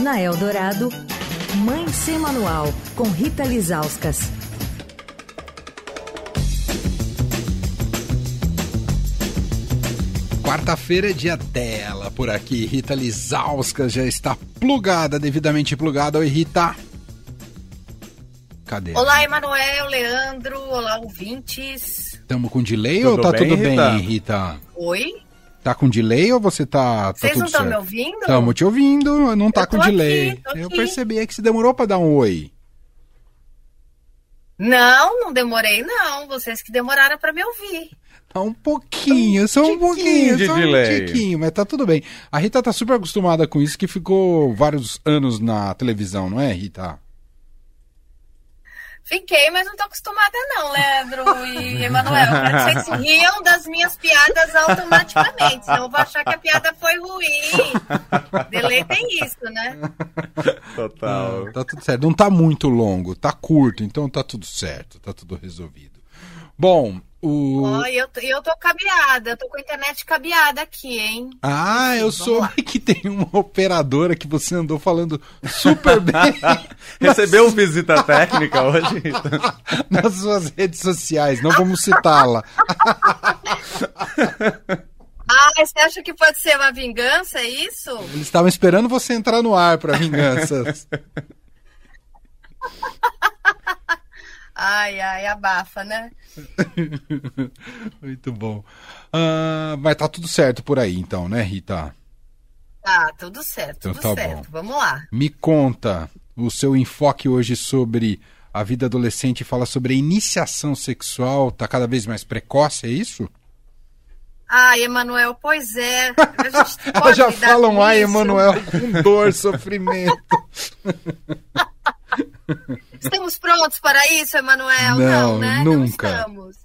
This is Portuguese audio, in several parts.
Na Eldorado, Mãe Sem Manual, com Rita Lizauskas. Quarta-feira é dia dela por aqui. Rita Lizauskas já está plugada, devidamente plugada. Oi, Rita. Cadê? Olá, Emanuel, Leandro, olá, ouvintes. Estamos com delay tudo ou tá bem, tudo Rita? bem, Rita? Oi? Tá com delay ou você tá. tá Vocês não estão me ouvindo? Estamos te ouvindo, não tá eu com delay. Aqui, eu percebi é que você demorou para dar um oi. Não, não demorei, não. Vocês que demoraram para me ouvir. Tá um pouquinho, só um pouquinho, de só delay. um tiquinho, mas tá tudo bem. A Rita tá super acostumada com isso, que ficou vários anos na televisão, não é, Rita? Fiquei, mas não tô acostumada não, Leandro e Emanuel. Vocês riam das minhas piadas automaticamente, senão eu vou achar que a piada foi ruim. Delay tem isso, né? Total. Não, tá tudo certo. Não tá muito longo, tá curto, então tá tudo certo, tá tudo resolvido. Bom, o... Oh, eu, eu tô cabeada, eu tô com a internet cabeada aqui, hein? Ah, eu soube que tem uma operadora que você andou falando super bem. Recebeu visita técnica hoje? Nas suas redes sociais, não vamos citá-la. Ah, você acha que pode ser uma vingança, é isso? Eles estavam esperando você entrar no ar para vinganças. Ai, ai, abafa, né? Muito bom. Uh, mas tá tudo certo por aí, então, né, Rita? Tá, tudo certo, tudo então, tá certo. Bom. Vamos lá. Me conta o seu enfoque hoje sobre a vida adolescente fala sobre a iniciação sexual, tá cada vez mais precoce, é isso? Ai, Emanuel, pois é. Elas já falam, ai, Emanuel, com dor, sofrimento. Estamos prontos para isso, Emanuel? Não, não, né? nunca. Não estamos.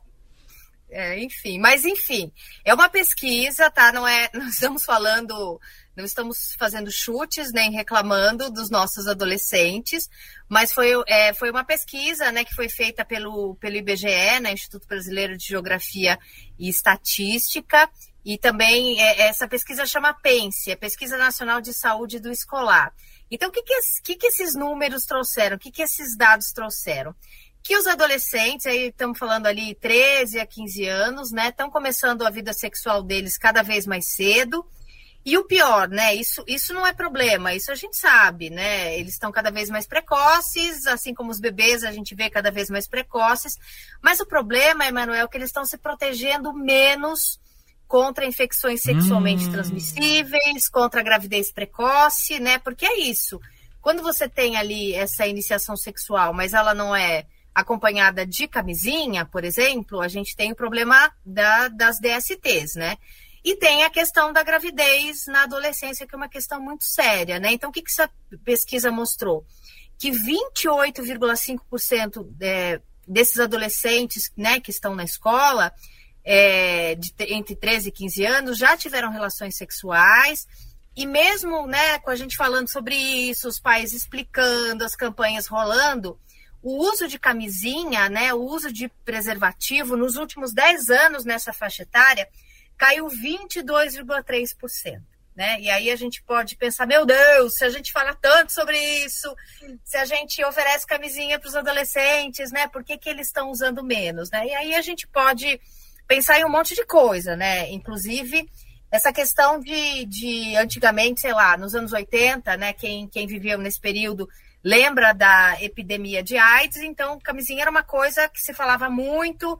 É, enfim, mas enfim, é uma pesquisa, tá? Não é, não estamos falando, não estamos fazendo chutes nem reclamando dos nossos adolescentes, mas foi, é, foi uma pesquisa, né, que foi feita pelo, pelo IBGE, né, Instituto Brasileiro de Geografia e Estatística, e também é, essa pesquisa chama PENSE, é Pesquisa Nacional de Saúde do Escolar. Então, o que, que, que, esses números trouxeram? O que, que esses dados trouxeram? Que os adolescentes, aí estamos falando ali 13 a 15 anos, né, estão começando a vida sexual deles cada vez mais cedo. E o pior, né? Isso, isso não é problema, isso a gente sabe, né? Eles estão cada vez mais precoces, assim como os bebês a gente vê cada vez mais precoces. Mas o problema, Emanuel, é que eles estão se protegendo menos contra infecções sexualmente hum. transmissíveis, contra a gravidez precoce, né? Porque é isso. Quando você tem ali essa iniciação sexual, mas ela não é acompanhada de camisinha, por exemplo, a gente tem o problema da, das DSTs, né? E tem a questão da gravidez na adolescência, que é uma questão muito séria, né? Então, o que, que essa pesquisa mostrou? Que 28,5% é, desses adolescentes né, que estão na escola, é, de, entre 13 e 15 anos já tiveram relações sexuais. E mesmo né, com a gente falando sobre isso, os pais explicando, as campanhas rolando, o uso de camisinha, né, o uso de preservativo, nos últimos 10 anos nessa faixa etária, caiu 22,3%. Né? E aí a gente pode pensar, meu Deus, se a gente fala tanto sobre isso, se a gente oferece camisinha para os adolescentes, né? Por que, que eles estão usando menos? Né? E aí a gente pode pensar em um monte de coisa, né? Inclusive, essa questão de, de antigamente, sei lá, nos anos 80, né? Quem, quem viveu nesse período lembra da epidemia de AIDS, então camisinha era uma coisa que se falava muito,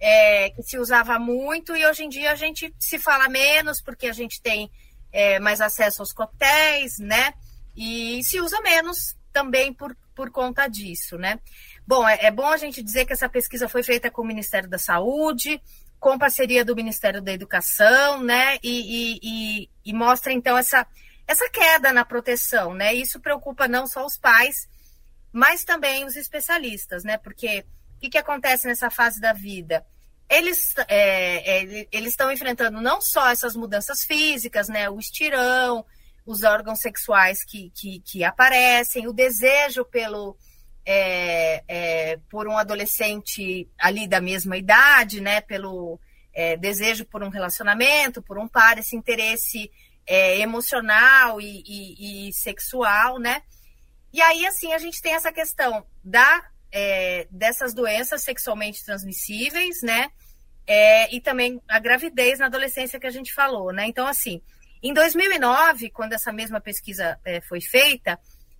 é, que se usava muito, e hoje em dia a gente se fala menos, porque a gente tem é, mais acesso aos coquetéis, né? E se usa menos também por, por conta disso, né? Bom, é, é bom a gente dizer que essa pesquisa foi feita com o Ministério da Saúde, com parceria do Ministério da Educação, né? E, e, e, mostra então essa, essa queda na proteção, né? Isso preocupa não só os pais, mas também os especialistas, né? Porque o que, que acontece nessa fase da vida? Eles é, é, eles estão enfrentando não só essas mudanças físicas, né? O estirão, os órgãos sexuais que, que, que aparecem, o desejo pelo é, é, por um adolescente ali da mesma idade, né, pelo é, desejo por um relacionamento, por um par, esse interesse é, emocional e, e, e, sexual, né? E aí, assim, a gente tem essa questão da, é, dessas doenças sexualmente transmissíveis, né? É, e também a gravidez na adolescência que a gente falou, né? Então, assim, em 2009, quando essa mesma pesquisa foi feita,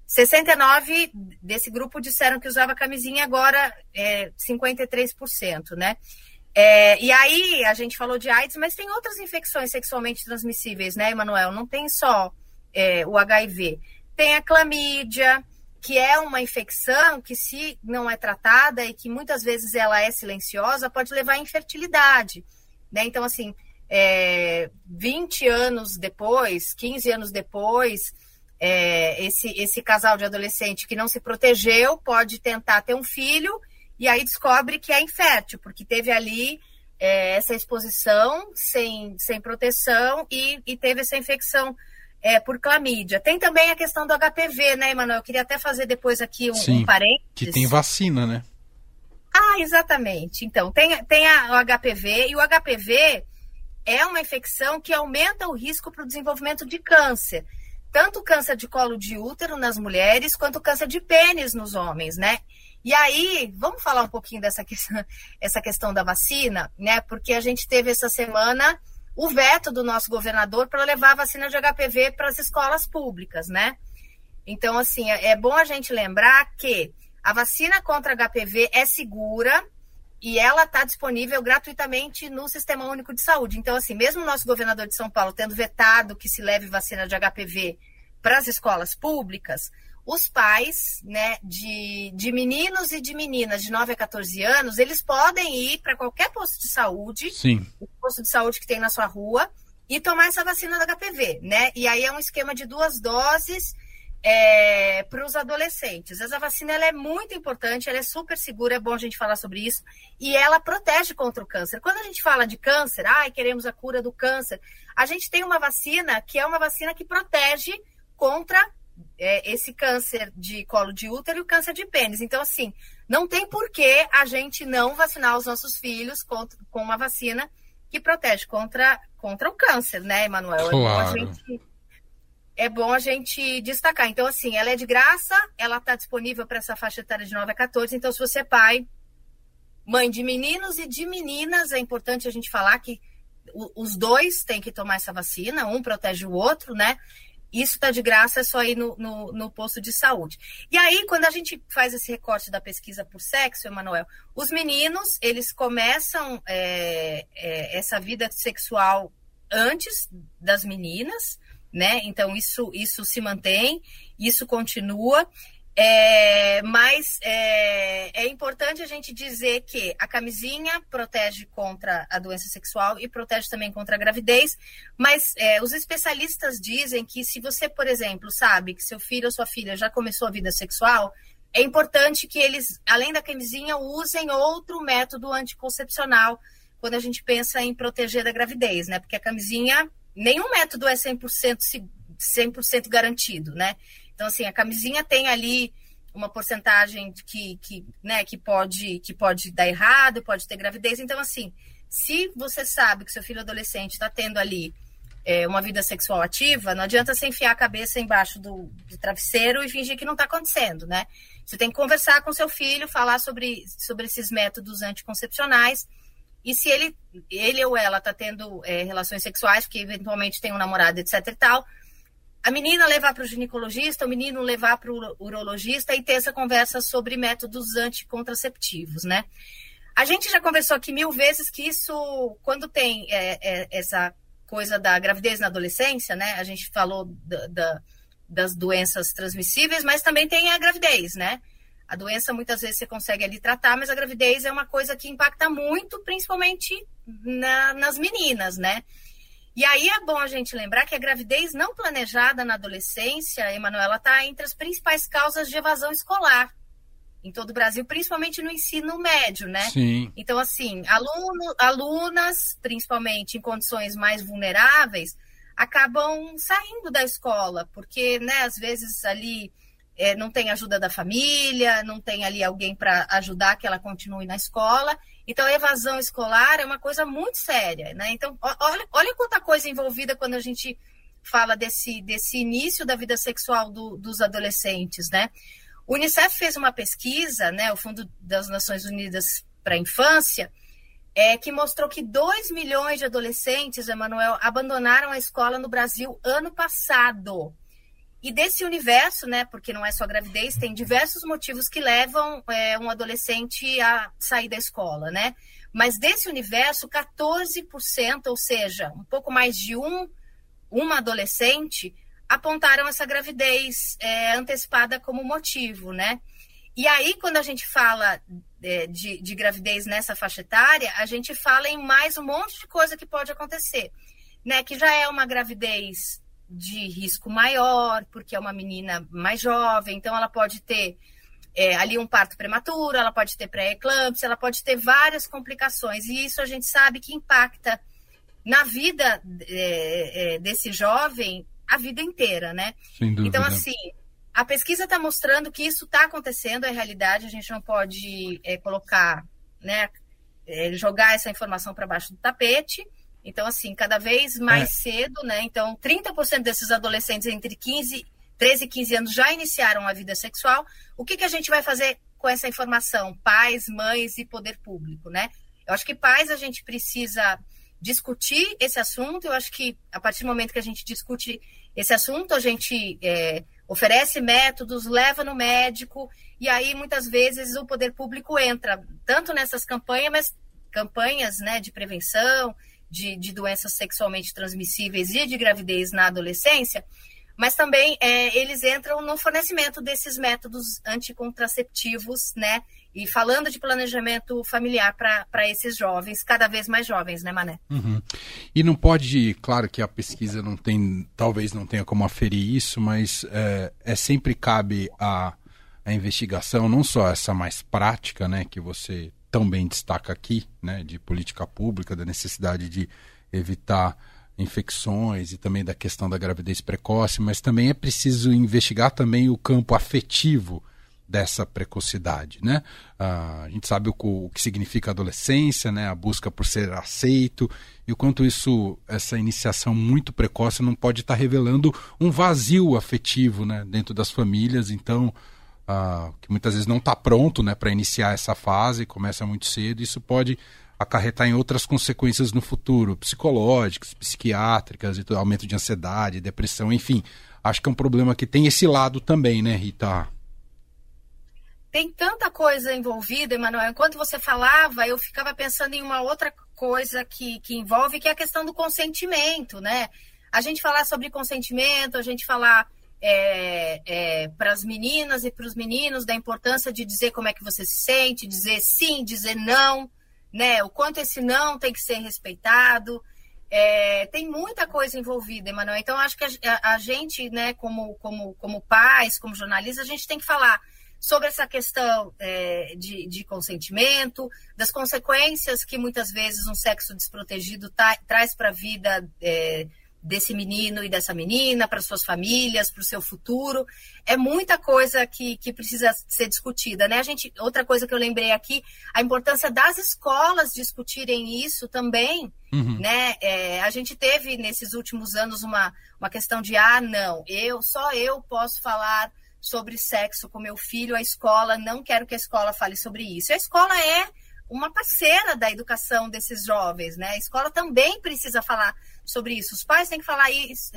69 desse grupo disseram que usava camisinha, agora é 53%, né? É, e aí, a gente falou de AIDS, mas tem outras infecções sexualmente transmissíveis, né, Emanuel? Não tem só é, o HIV. Tem a clamídia, que é uma infecção que, se não é tratada e que muitas vezes ela é silenciosa, pode levar à infertilidade. Né? Então, assim, é, 20 anos depois, 15 anos depois, é, esse, esse casal de adolescente que não se protegeu pode tentar ter um filho e aí descobre que é infértil, porque teve ali é, essa exposição sem, sem proteção e, e teve essa infecção é, por clamídia. Tem também a questão do HPV, né, Emanuel? Eu queria até fazer depois aqui um, Sim, um parênteses. Que tem vacina, né? Ah, exatamente. Então, tem, tem a, o HPV, e o HPV é uma infecção que aumenta o risco para o desenvolvimento de câncer. Tanto câncer de colo de útero nas mulheres, quanto câncer de pênis nos homens, né? E aí, vamos falar um pouquinho dessa questão, essa questão da vacina, né? Porque a gente teve essa semana o veto do nosso governador para levar a vacina de HPV para as escolas públicas, né? Então, assim, é, é bom a gente lembrar que a vacina contra HPV é segura e ela está disponível gratuitamente no Sistema Único de Saúde. Então, assim, mesmo o nosso governador de São Paulo tendo vetado que se leve vacina de HPV para as escolas públicas, os pais né, de, de meninos e de meninas de 9 a 14 anos, eles podem ir para qualquer posto de saúde, Sim. o posto de saúde que tem na sua rua, e tomar essa vacina da HPV, né? E aí é um esquema de duas doses é, para os adolescentes. Essa vacina ela é muito importante, ela é super segura, é bom a gente falar sobre isso, e ela protege contra o câncer. Quando a gente fala de câncer, ai, queremos a cura do câncer, a gente tem uma vacina que é uma vacina que protege contra é, esse câncer de colo de útero e o câncer de pênis. Então, assim, não tem por que a gente não vacinar os nossos filhos contra, com uma vacina que protege contra, contra o câncer, né, Emanuel? Claro. É, bom a gente, é bom a gente destacar. Então, assim, ela é de graça, ela está disponível para essa faixa etária de 9 a 14. Então, se você é pai, mãe de meninos e de meninas, é importante a gente falar que os dois têm que tomar essa vacina, um protege o outro, né? Isso está de graça, é só ir no, no, no, posto de saúde. E aí, quando a gente faz esse recorte da pesquisa por sexo, Emanuel, os meninos, eles começam é, é, essa vida sexual antes das meninas, né? Então, isso, isso se mantém, isso continua. É, mas é, é, importante a gente dizer que a camisinha protege contra a doença sexual e protege também contra a gravidez, mas é, os especialistas dizem que se você, por exemplo, sabe que seu filho ou sua filha já começou a vida sexual, é importante que eles, além da camisinha, usem outro método anticoncepcional quando a gente pensa em proteger da gravidez, né? Porque a camisinha, nenhum método é 100%, 100 garantido, né? Então, assim, a camisinha tem ali uma porcentagem que, que, né, que, pode, que pode dar errado, pode ter gravidez. Então, assim, se você sabe que seu filho adolescente está tendo ali é, uma vida sexual ativa, não adianta você enfiar a cabeça embaixo do, do travesseiro e fingir que não está acontecendo, né? Você tem que conversar com seu filho, falar sobre, sobre esses métodos anticoncepcionais. E se ele, ele ou ela está tendo é, relações sexuais, porque eventualmente tem um namorado, etc e tal, a menina levar para o ginecologista, o menino levar para o urologista e ter essa conversa sobre métodos anticontraceptivos, né? A gente já conversou aqui mil vezes que isso, quando tem é, é, essa coisa da gravidez na adolescência, né? A gente falou da, da, das doenças transmissíveis, mas também tem a gravidez, né? A doença muitas vezes você consegue ali tratar, mas a gravidez é uma coisa que impacta muito, principalmente na, nas meninas, né? E aí é bom a gente lembrar que a gravidez não planejada na adolescência, Emanuela, está entre as principais causas de evasão escolar em todo o Brasil, principalmente no ensino médio, né? Sim. Então, assim, aluno, alunas, principalmente em condições mais vulneráveis, acabam saindo da escola, porque, né, às vezes ali é, não tem ajuda da família, não tem ali alguém para ajudar que ela continue na escola, então, a evasão escolar é uma coisa muito séria, né? Então, olha, olha quanta coisa envolvida quando a gente fala desse, desse início da vida sexual do, dos adolescentes, né? O Unicef fez uma pesquisa, né, o Fundo das Nações Unidas para a Infância, é, que mostrou que 2 milhões de adolescentes, Emanuel, abandonaram a escola no Brasil ano passado. E desse universo, né, porque não é só gravidez, tem diversos motivos que levam é, um adolescente a sair da escola, né? Mas desse universo, 14%, ou seja, um pouco mais de um, uma adolescente, apontaram essa gravidez é, antecipada como motivo, né? E aí, quando a gente fala é, de, de, gravidez nessa faixa etária, a gente fala em mais um monte de coisa que pode acontecer, né? Que já é uma gravidez de risco maior, porque é uma menina mais jovem, então ela pode ter é, ali um parto prematuro, ela pode ter pré-eclâmpsia, ela pode ter várias complicações, e isso a gente sabe que impacta na vida é, é, desse jovem a vida inteira, né? Então, assim, a pesquisa está mostrando que isso está acontecendo, é realidade, a gente não pode é, colocar, né, é, jogar essa informação para baixo do tapete. Então, assim, cada vez mais é. cedo, né? Então, 30% desses adolescentes entre 15 13 e 15 anos já iniciaram a vida sexual, o que, que a gente vai fazer com essa informação? Pais, mães e poder público, né? Eu acho que pais a gente precisa discutir esse assunto. Eu acho que a partir do momento que a gente discute esse assunto, a gente é, oferece métodos, leva no médico, e aí muitas vezes o poder público entra tanto nessas campanhas, mas campanhas né, de prevenção de, de doenças sexualmente transmissíveis e de gravidez na adolescência, mas também é, eles entram no fornecimento desses métodos anticontraceptivos, né? E falando de planejamento familiar para esses jovens, cada vez mais jovens, né, Mané? Uhum. E não pode, claro que a pesquisa não tem, talvez não tenha como aferir isso, mas é, é sempre cabe a, a investigação, não só essa mais prática, né, que você tão bem destaca aqui, né, de política pública, da necessidade de evitar infecções e também da questão da gravidez precoce, mas também é preciso investigar também o campo afetivo dessa precocidade, né? Ah, a gente sabe o, o, que significa adolescência, né? A busca por ser aceito e o quanto isso, essa iniciação muito precoce não pode estar revelando um vazio afetivo, né? Dentro das famílias, então que muitas vezes não está pronto, né? Para iniciar essa fase, começa muito cedo, isso pode acarretar em outras consequências no futuro, psicológicas, psiquiátricas, aumento de ansiedade, depressão, enfim. Acho que é um problema que tem esse lado também, né, Rita? Tem tanta coisa envolvida, Emanuel. Enquanto você falava, eu ficava pensando em uma outra coisa que, que envolve, que é a questão do consentimento, né? A gente falar sobre consentimento, a gente falar é, é, para as meninas e para os meninos da importância de dizer como é que você se sente, dizer sim, dizer não, né? O quanto esse não tem que ser respeitado. É, tem muita coisa envolvida, Emanuel. Então, acho que a, a, gente, né, como, como, como pais, como jornalistas, a gente tem que falar sobre essa questão é, de, de, consentimento, das consequências que muitas vezes um sexo desprotegido tá, traz para a vida é, desse menino e dessa menina, para suas famílias, para o seu futuro. É muita coisa que, que precisa ser discutida, né? A gente, outra coisa que eu lembrei aqui, a importância das escolas discutirem isso também, uhum. né? É, a gente teve nesses últimos anos uma, uma questão de ah, não, eu só eu posso falar sobre sexo com meu filho, a escola não quero que a escola fale sobre isso. A escola é uma parceira da educação desses jovens, né? A escola também precisa falar sobre isso. Os pais têm que falar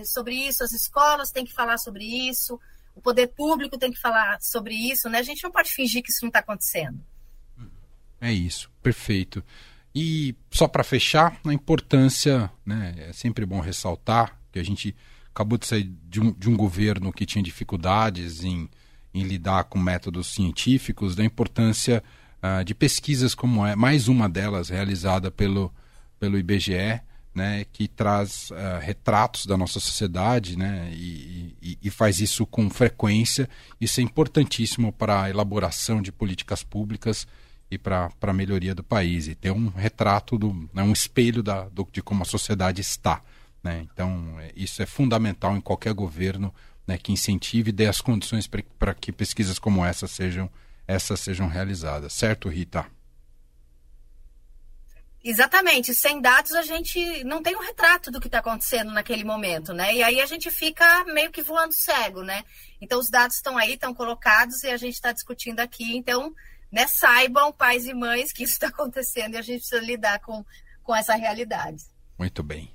sobre isso, as escolas têm que falar sobre isso, o poder público tem que falar sobre isso, né? A gente não pode fingir que isso não está acontecendo. É isso, perfeito. E só para fechar, a importância, né? É sempre bom ressaltar que a gente acabou de sair de um, de um governo que tinha dificuldades em, em lidar com métodos científicos, da importância uh, de pesquisas como é, mais uma delas realizada pelo, pelo IBGE, né, que traz uh, retratos da nossa sociedade né, e, e, e, faz isso com frequência. Isso é importantíssimo para a elaboração de políticas públicas e para a melhoria do país. E ter um retrato, do, né, um espelho da, do, de como a sociedade está. Né? Então, é, isso é fundamental em qualquer governo né, que incentive e dê as condições para que pesquisas como essa sejam, essas sejam realizadas. Certo, Rita? Exatamente, sem dados a gente não tem um retrato do que está acontecendo naquele momento, né? E aí a gente fica meio que voando cego, né? Então os dados estão aí, estão colocados e a gente está discutindo aqui. Então, né, saibam, pais e mães, que isso está acontecendo e a gente precisa lidar com, com essa realidade. Muito bem.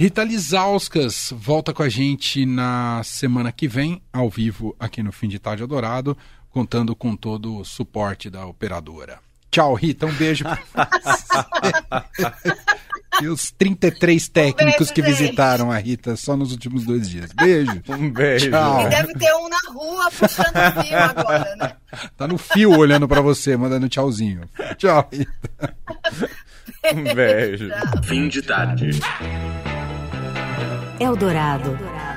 Rita Lizauskas volta com a gente na semana que vem, ao vivo, aqui no Fim de Tarde Adorado, contando com todo o suporte da operadora. Tchau, Rita. Um beijo e os 33 técnicos beijo, que gente. visitaram a Rita só nos últimos dois dias. Beijo. Um beijo. Tchau. E deve ter um na rua puxando o fio agora, né? Tá no fio olhando pra você, mandando tchauzinho. Tchau, Rita. Um beijo. Fim de tarde. Eldorado.